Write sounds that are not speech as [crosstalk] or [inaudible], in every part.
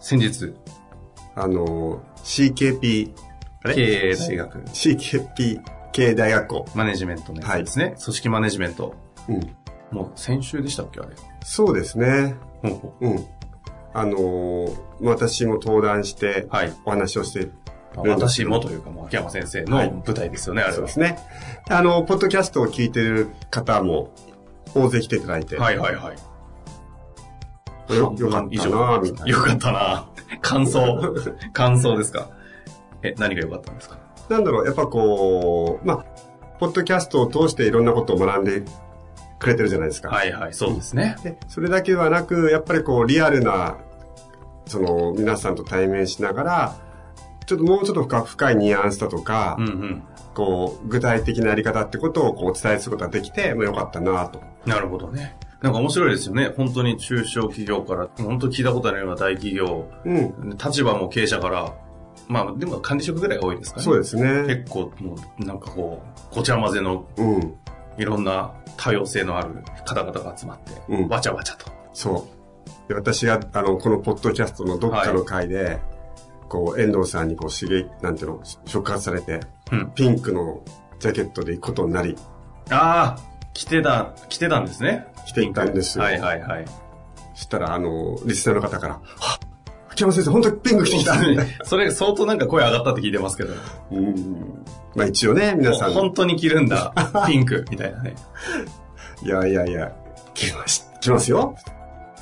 先日、あの、CKP、あれ？経営大学、CKP 経営大学校。マネジメントのやつですね。組織マネジメント。うん。もう先週でしたっけあれ？そうですね。ほうほうん。あの、私も登壇して、はいお話をして、う私もというか、もう秋山先生のはい舞台ですよね、あれはそうで。すね。あの、ポッドキャストを聞いてる方も、大勢来ていただいて、はいはいはい。よよかったな。よかったな感想。感想ですか？え、何が良かったんですか？なんだろう、やっぱこう、まあ、ポッドキャストを通していろんなことを学んでくれてるじゃないですか。はいはい、そうですね。で、それだけではなく、やっぱりこう、リアルな、その、皆さんと対面しながら、ちょっともうちょっと深深いニュアンスだとか、うんうん。こう、具体的なやり方ってことをこう、お伝えすることができて、まあ、よかったなと。なるほどね。なんか面白いですよね。本当に中小企業から、本当聞いたことないような大企業、うん。立場も経営者から、まあでも管理職ぐらいが多いですかね。そうですね。結構もうなんかこう、ごちゃ混ぜのうん。いろんな多様性のある方々が集まって、うんわちゃわちゃと。そう。で私が、あの、このポッドキャストのどっかの回で、こう、遠藤さんにこう、刺激、なんていうの、触発されて、うん。ピンクのジャケットで行くことになり、ああ、来てた、来てたんですね。来ていたんですよはいはいはい。そしたら、あの、リスナーの方から、はっ秋山先生、本当にピンク着てきた [laughs] それ相当なんか声上がったって聞いてますけど。うんまあ一応ね、皆さん。本当に着るんだ。[laughs] ピンクみたいなね。いやいやいや、来まし、来ますよ。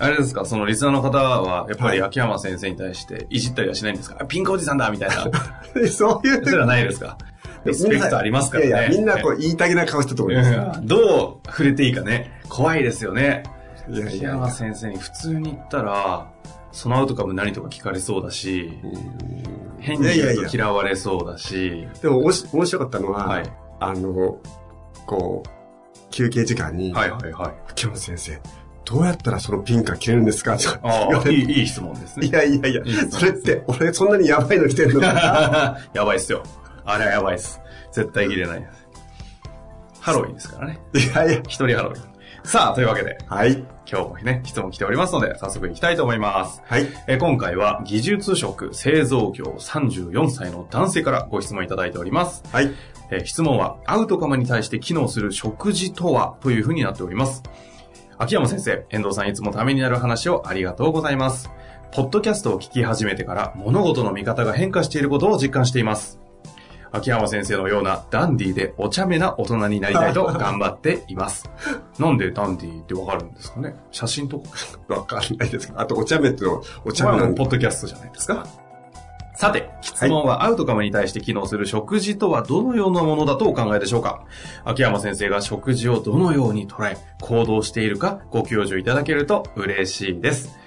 あれですか、そのリスナーの方は、やっぱり秋山先生に対していじったりはしないんですか、あピンクおじさんだみたいな。[laughs] そういう。それはないですか？リスペクトありますからね。いやいや、みんなこう言いたげな顔してると思いますよ。うんどう触れていいかね。怖いですよね。いやいやい先生に普通に言ったら、そのアウトカム何とか聞かれそうだし、変にいやいやいや言うと嫌われそうだし、でもおもし面白かったのは、はい。あの、こう、休憩時間に、はいはいはい。秋山先生、どうやったらそのピンクが着れるんですか？とかいい、いい質問ですね。いやいやいやいいそれって、俺そんなにやばいの着てるのか [laughs] やばいっすよ。あれはやばいっす。絶対切れないです。ハロウィンですからね。いやいや。一人ハロウィン。さあ、というわけで、はい。今日もね、質問来ておりますので、早速行きたいと思います。はい。えー今回は、技術職製造業34歳の男性からご質問いただいております。はい。えー質問は、アウトカムに対して機能する食事とはというふうになっております。秋山先生、遠藤さんいつもためになる話をありがとうございます。ポッドキャストを聞き始めてから物事の見方が変化していることを実感しています。秋山先生のようなダンディーでお茶目な大人になりたいと頑張っています。[laughs] なんでダンディーってわかるんですかね？写真とか。[laughs] わかんないですけど、あとお茶目ってお茶まあ目なんだ。ポッドキャストじゃないですか？さて、質問はアウトカムに対して機能する食事とはどのようなものだとお考えでしょうか？秋山先生が食事をどのように捉え、行動しているかご教授いただけると嬉しいです。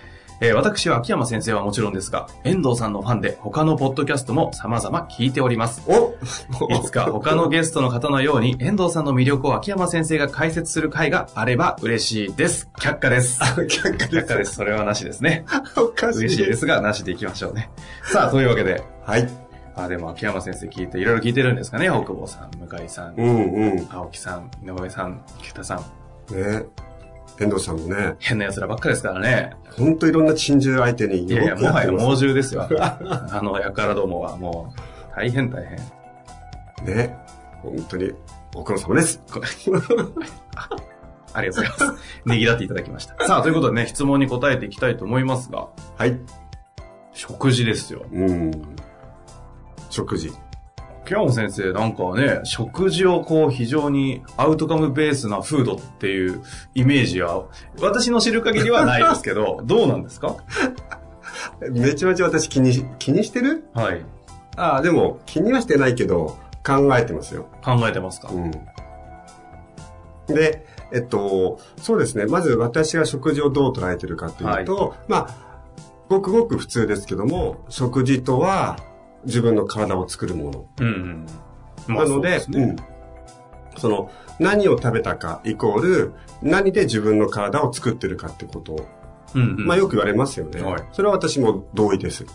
えー私は秋山先生はもちろんですが、遠藤さんのファンで他のポッドキャストも様々聞いております。お [laughs] いつか他のゲストの方のように遠藤さんの魅力を秋山先生が解説する回があれば嬉しいです。却下です。却下却で下です。それはなしですね。す。おかしい。嬉しいですが、なしでいきましょうね。さあ、というわけで、はい。あ、でも秋山先生聞いて、いろいろ聞いてるんですかね。大久保さん、向井さん、うんうん。青木さん、井上さん、菊田さん。ね遠藤さんもね、変な奴らばっかですからね。ほんといろんな珍獣相手にいやいや、もはや猛も獣ですよ。[laughs] あのやからどもはもう、大変大変。ね。本当に、ご苦労様です。こ [laughs] ありがとうございます。ねぎらっていただきました。さあ、ということでね、質問に答えていきたいと思いますが、はい。食事ですよ。うん。食事。秋山先生、なんかね、食事をこう非常にアウトカムベースなフードっていうイメージは、私の知る限りはないですけど、[laughs] どうなんですか？めちゃめちゃ私気に、気にしてる？はい。ああ、でも気にはしてないけど、考えてますよ。考えてますか、うん。で、えっと、そうですね。まず私が食事をどう捉えてるかというと、まあ、ごくごく普通ですけども、食事とは自分の体を作るもの。うんうん。まあなので、そうすねうん。その、何を食べたかイコール、何で自分の体を作ってるかってことを、うんうん。まあよく言われますよね。はいそれは私も同意です。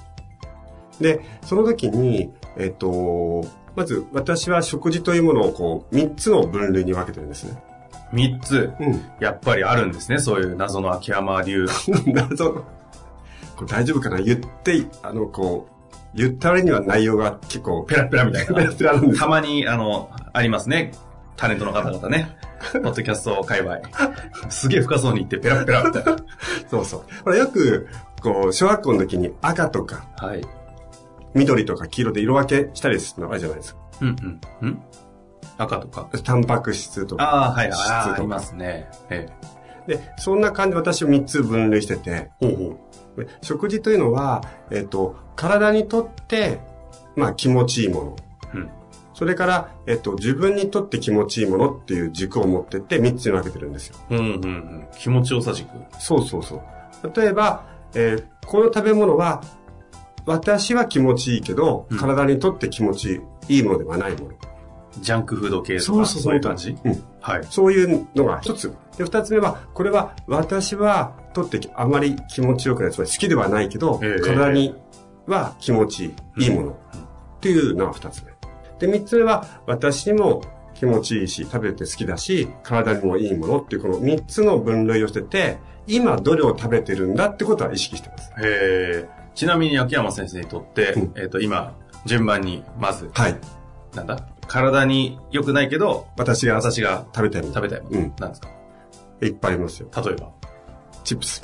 で、その時に、えっと、まず私は食事というものをこう、3つの分類に分けてるんですね。三つ、うん。やっぱりあるんですね。そういう謎の秋山流。[laughs] 謎の、これ大丈夫かな？言って、あの、こう、言った割には内容が結構、ペラペラみたいペラな。ペラなんですたまに、あの、ありますね。タレントの方々ね。[laughs] ポッドキャスト界隈。すげえ深そうに言ってペラペラみたいな。そうそう。これよく、こう、小学校の時に赤とか、はい。緑とか黄色で色分けしたりするのあるじゃないですか。うんうん。ん赤とか。タンパク質とか。ああ、はい。質ああ、とかありますね。えで、そんな感じで私を3つ分類してて、え。ほうほう。で食事というのは、えっ、と、体にとって、まあ気持ちいいもの。うん。それから、えっ、と、自分にとって気持ちいいものっていう軸を持ってって3つに分けてるんですよ。うんうんうん。気持ちよさ軸。そうそうそう。例えば、えーこの食べ物は、私は気持ちいいけど、うん体にとって気持ちいいものではないもの。ジャンクフード系とか、そういう感じ？うん。はい。そういうのが一つ。で、二つ目は、これは私はとってあまり気持ちよくない、つまり好きではないけど、ええ体には気持ちいい、いいものっていうのが二つ目。で、三つ目は、私にも気持ちいいし、食べて好きだし、体にもいいものっていうこの三つの分類をしてて、今どれを食べてるんだってことは意識してます。へえ。ちなみに秋山先生にとって、うんえっ、と、今、順番に、まず、はい。なんだ？体に良くないけど、私が私が食べたいもの。食べたいもの。うんなんですか？いっぱいありますよ。例えば、チップス。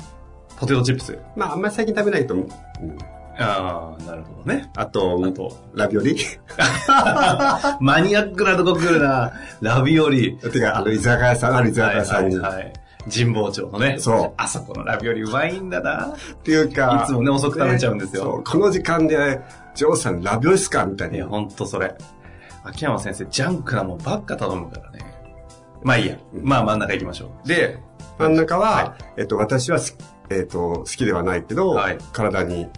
ポテトチップス。まあ、あんまり最近食べないと思う。うんああ、なるほどね。あと、あと、ラビオリ [laughs] マニアックなとこ来るな。ラビオリ。てか、あの、居酒屋さん、ある居酒屋さんに。はいはいはい。神保町のね。そうあそこのラビオリうまいんだな。っていうか、いつもね遅く食べちゃうんですよそう、この時間で、ジョーさんラビオリっすかみたいいや、な。ほんとそれ。秋山先生、ジャンクなもんばっか頼むからね。まあいいや。まあ真ん中行きましょう。で、真ん中は、はえっと、私はす、えっと、好きではないけど、はい体に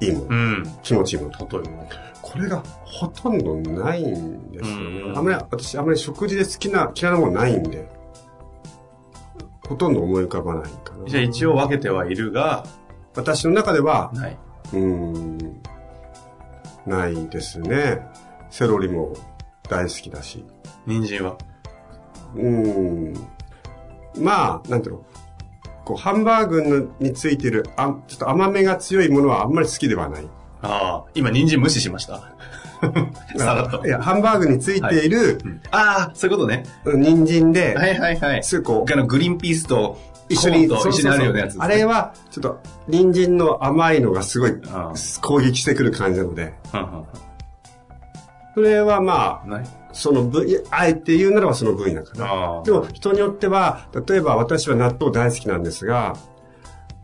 いいもの、うん。気持ちいいもの。例えば。これがほとんどないんですよね。うんあんまり、私、あんまり食事で好きな、嫌いなものないんで、ほとんど思い浮かばないかな。じゃあ一応分けてはいるが、私の中では、ない。うーん、ないですね。セロリも大好きだし。人参は？うーん。まあ、なんていうの？こう、ハンバーグについてる、あちょっと甘めが強いものはあんまり好きではない。ああ、今人参無視しました。さらっとい。や、ハンバーグについている、ああ、そういうことね。人参で、はいはいはい。すぐこう、あの、グリーンピースと、一緒に、一緒にあるようなやつね、あれは、ちょっと、人参の甘いのがすごいあ攻撃してくる感じなので、うんうんそれはまあ、その分野、あえて言うならばその分野かな。でも人によっては、例えば私は納豆大好きなんですが、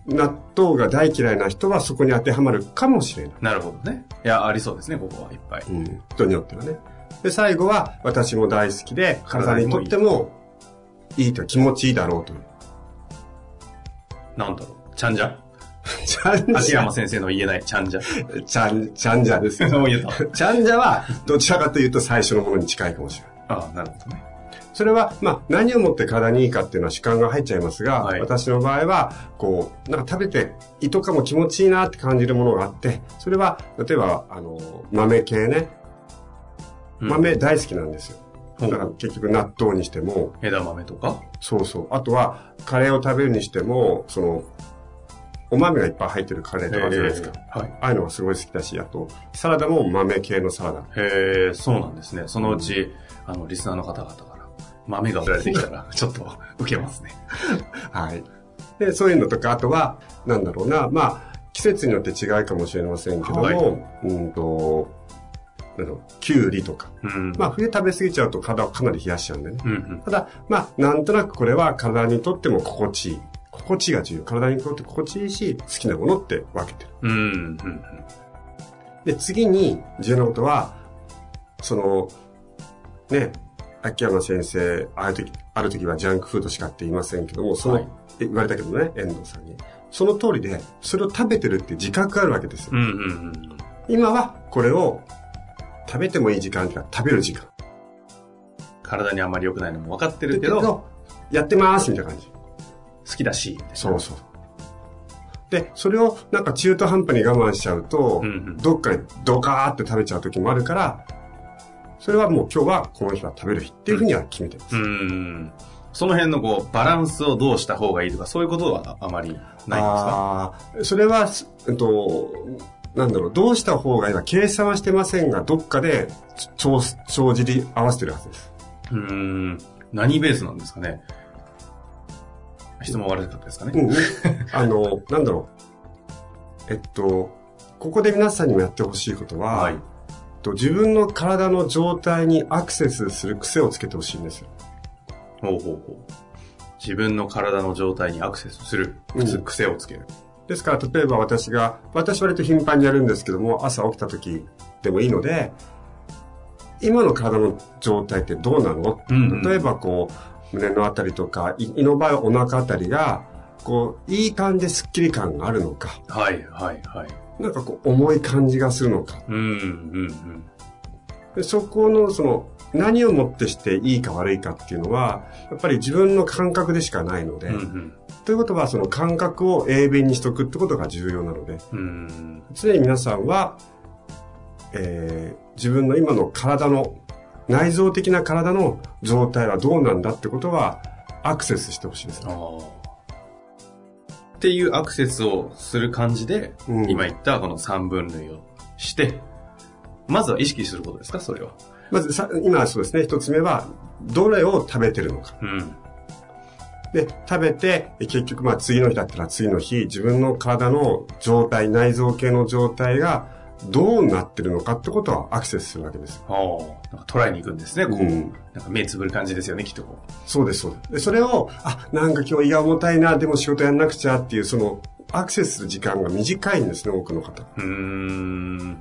納豆が大嫌いな人はそこに当てはまるかもしれない。なるほどね。いや、ありそうですね、ここはいっぱい。うん、人によってはね。で、最後は私も大好きで、体にとってもいいと気持ちいいだろうという。なんだろう。ちゃんじゃちゃんじゃ秋山、先生の言えないちゃんじゃ。ちゃん、ちゃんじゃですよ。[laughs] そう言えた。ちゃんじゃは、どちらかというと最初のものに近いかもしれない。ああ、なるほどね。それは、まあ、何をもって体にいいかっていうのは主観が入っちゃいますが、はい私の場合は、こう、なんか食べて胃とかも気持ちいいなって感じるものがあって、それは、例えば、あの、豆系ね。うん豆大好きなんですよ。だから結局納豆にしても、枝豆とか？そうそう。あとは、カレーを食べるにしても、その、お豆がいっぱい入ってるカレーとかあるじゃないですか。えーはい。ああいうのがすごい好きだし、あと、サラダも豆系のサラダ。へえ、そうなんですね。そのうち、あの、リスナーの方々から、豆が売られてきたら、[laughs] ちょっと、受けますね。[laughs] はい。で、そういうのとか、あとは、なんだろうな、まあ、季節によって違いかもしれませんけども、はいうんと、きゅうりとか。うん。まあ、冬食べ過ぎちゃうと体をかなり冷やしちゃうんでね。うんうん。ただ、まあ、なんとなくこれは体にとっても心地いい。心地が重要。体にとって心地いいし、好きなものって分けてる。うんうんで、次に重要なことは、その、ね、秋山先生、ある時、ある時はジャンクフードしかって言いませんけども、その、はいえ言われたけどね、遠藤さんに。その通りで、それを食べてるって自覚があるわけですよ。うん。うんうんうん。今はこれを食べてもいい時間っていうか食べる時間。体にあんまり良くないのも分かってるけど、やってますみたいな感じ。好きだし、そうそう。で、それをなんか中途半端に我慢しちゃうと、うんうんどっかでドカーって食べちゃう時もあるから、それはもう今日はこの日は食べる日っていうふうには決めてます。うん。その辺のこう、バランスをどうした方がいいとか、そういうことはあまりないんですか？それは、すえっと、なんだろう、どうした方がいいか計算はしてませんが、どっかで帳帳尻合わせてるはずです。うーん。何ベースなんですかね？質問悪かったですかね、うんうん。あの、なんだろう。えっと、ここで皆さんにもやってほしいことは、はいと自分の体の状態にアクセスする癖をつけてほしいんですよ。ほうほうほう。自分の体の状態にアクセスする、癖をつける。ですから、例えば私が、私割と頻繁にやるんですけども、朝起きた時でもいいので、今の体の状態ってどうなの、うんうん例えばこう、胸のあたりとか、い胃の場合はお腹あたりが、こう、いい感じでスッキリ感があるのか、はいはいはい。なんかこう、重い感じがするのか。うんうんうん。でそこの、その、何をもってしていいか悪いかっていうのは、やっぱり自分の感覚でしかないので、うんということはその感覚を鋭敏にしとくってことが重要なので、うん。うん。常に皆さんは、えー自分の今の体の、内臓的な体の状態はどうなんだってことは、アクセスしてほしいですあ。あ。っていうアクセスをする感じで、うん今言ったこの三分類をして、まずは意識することですかそれは。まずさ、今はそうですね、一つ目は、どれを食べてるのか。うん。で、食べて、え結局まあ次の日だったら次の日、自分の体の状態、内臓系の状態がどうなってるのかってことはアクセスするわけです。ああ。なんか捉えに行くんですね、こう。うんなんか目つぶる感じですよね、きっとこう。そうです、そうです。で、それを、あ、なんか今日胃が重たいな、でも仕事やんなくちゃっていう、その、アクセスする時間が短いんですね、多くの方。うーん。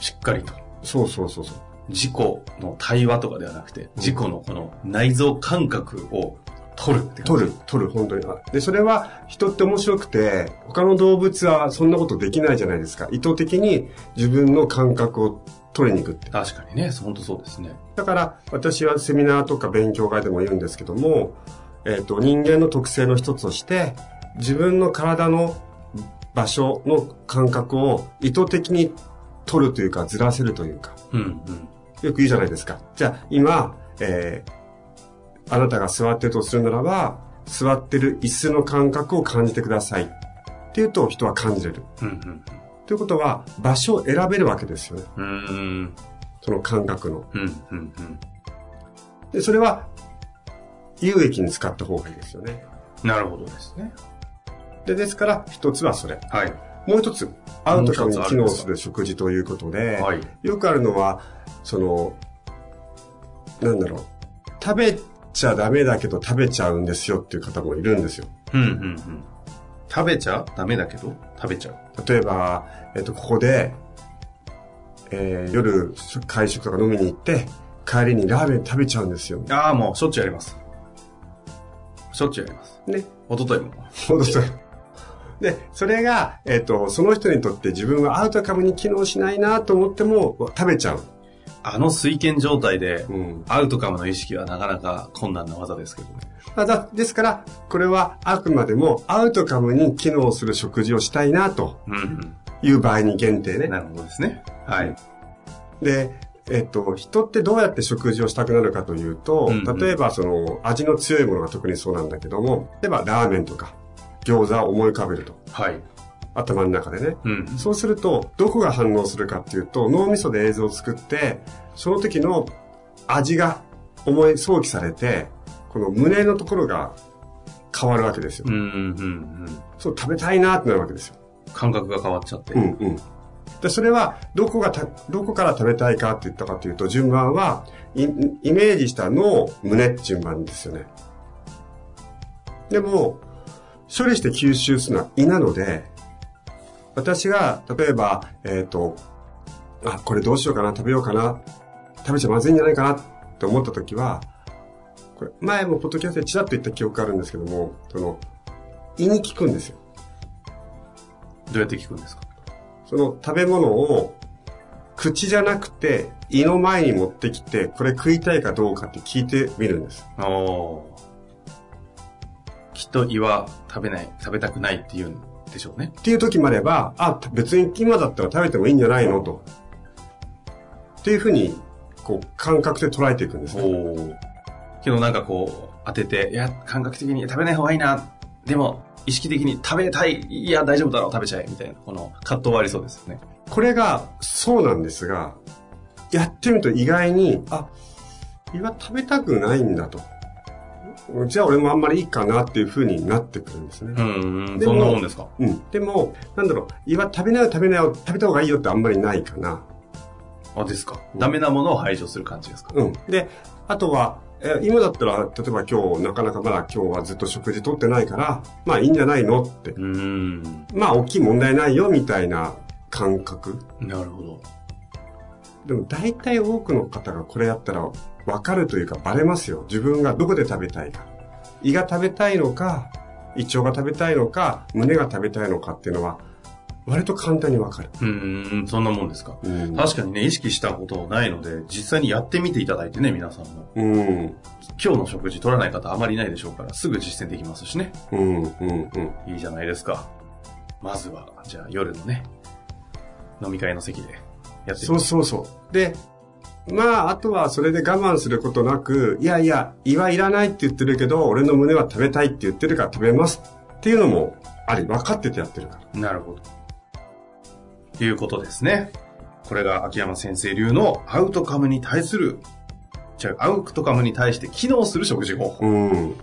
しっかりと。そうそうそうそう。自己の対話とかではなくて、自己のこの内臓感覚を取るって取る、取る、本当に。あで、それは人って面白くて、他の動物はそんなことできないじゃないですか。意図的に自分の感覚を取りに行くって。確かにね、本当そうですね。だから、私はセミナーとか勉強会でも言うんですけども、えっ、と、人間の特性の一つとして、自分の体の場所の感覚を意図的に取るというか、ずらせるというか、うんうん。よく言うじゃないですか。じゃあ、今、えーあなたが座ってるとするならば、座ってる椅子の感覚を感じてください。っていうと人は感じれる。うんうんということは、場所を選べるわけですよね。うん。うーん。その感覚の。うんうんうん。で、それは、有益に使った方がいいですよね。なるほどですね。で、ですから、一つはそれ。はい。もう一つ、アウトカムに機能する食事ということで、はい。よくあるのは、その、なんだろう、食べちゃダメだけど食べちゃうんですよっていう方もいるんですよ。うんうんうん。食べちゃ？ダメだけど、食べちゃう？例えば、えっと、ここで、えー夜、会食とか飲みに行って、帰りにラーメン食べちゃうんですよ。ああ、もうしょっちゅうやります。しょっちゅうやります。ね。一昨日も。戻す。で、それが、えっと、その人にとって自分はアウトカムに機能しないなと思っても食べちゃう。あの水拳状態で、うん。アウトカムの意識はなかなか困難な技ですけどね。まあだですから、これはあくまでもアウトカムに機能する食事をしたいなと。いう場合に限定ね。なるほどですね。はい。で、えっと、人ってどうやって食事をしたくなるかというと、うんうん例えばその味の強いものが特にそうなんだけども、例えばラーメンとか餃子を思い浮かべると。はい。頭の中でね。うん。そうすると、どこが反応するかっていうと、脳みそで映像を作って、その時の味が思い想起されて、この胸のところが変わるわけですよ。うんうんうんうん。そう、食べたいなってなるわけですよ。感覚が変わっちゃって。うんうん。で、それは、どこがた、どこから食べたいかって言ったかというと、順番は、イイメージした脳、胸順番ですよね。でも、処理して吸収するのは胃なので、私が、例えば、えっ、と、あ、これどうしようかな、食べようかな、食べちゃまずいんじゃないかなって思った時は、これ、前もポッドキャストでチラッと言った記憶があるんですけども、その、胃に効くんですよ。どうやって聞くんですか？その食べ物を口じゃなくて胃の前に持ってきて、これ食いたいかどうかって聞いてみるんです。おきっと胃は食べない、食べたくないって言うんでしょうね。っていう時もあれば、あ、別に今だったら食べてもいいんじゃないの？と。っていうふうに、こう、感覚で捉えていくんですけどなんかこう、当てて、いや、感覚的に食べない方がいいな。でも、意識的に食べたい。いや、大丈夫だろう、食べちゃえ。みたいな、この葛藤はありそうですよね。これが、そうなんですが、やってみると意外に、あ、胃は食べたくないんだと。じゃあ俺もあんまりいいかなっていう風になってくるんですね。うん、でもそんなもんですか？うん。でも、なんだろう、胃は食べなよ食べなよ、食べた方がいいよってあんまりないかな。あ、ですか。ダメなものを排除する感じですか？うん。で、あとは、え今だったら、例えば今日、なかなかまだ今日はずっと食事とってないから、まあいいんじゃないのって。うん。まあ大きい問題ないよみたいな感覚。なるほど。でも大体多くの方がこれやったら分かるというかバレますよ。自分がどこで食べたいか。胃が食べたいのか、胃腸が食べたいのか、胸が食べたいのかっていうのは、割と簡単に分かる。うん、そんなもんですか。うん確かにね、意識したことないので、実際にやってみていただいてね、皆さんも。うん。今日の食事取らない方あまりいないでしょうから、すぐ実践できますしね。うん、うん、うん。いいじゃないですか。まずは、じゃあ夜のね、飲み会の席でやってみそうそうそう。で、まあ、あとはそれで我慢することなく、いやいや、胃はいらないって言ってるけど、俺の胸は食べたいって言ってるから食べますっていうのもあり、分かっててやってるから。なるほど。ということですね。これが秋山先生流のアウトカムに対する、じゃあアウトカムに対して機能する食事方法。うん。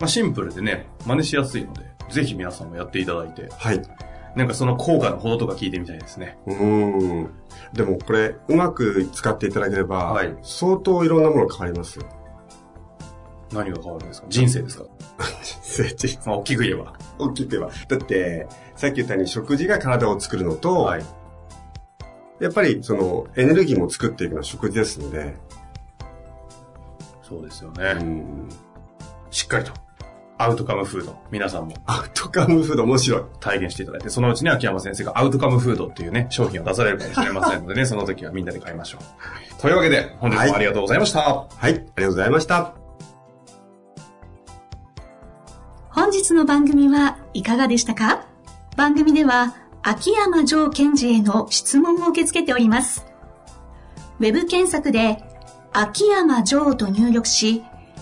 まあシンプルでね、真似しやすいので、ぜひ皆さんもやっていただいて、はい。なんかその効果のほどとか聞いてみたいですね。うん。でもこれ、うまく使っていただければ、はい相当いろんなもの変わりますよ。何が変わるんですか？人生ですか？成長まあ大きく言えば。大きく言えば。だって、さっき言ったように食事が体を作るのと、はい。やっぱりそのエネルギーも作っていくのは食事ですので、そうですようね。ん。しっかりと。アウトカムフード。皆さんもアウトカムフード面白い。体現していただいて、そのうちに秋山先生がアウトカムフードっていうね、商品を出されるかもしれませんのでね、その時はみんなで買いましょう。というわけで、本日もありがとうございました。はい、ありがとうございました。本日の番組はいかがでしたか？番組では秋山城賢治への質問を受け付けております。ウェブ検索で秋山城と入力し、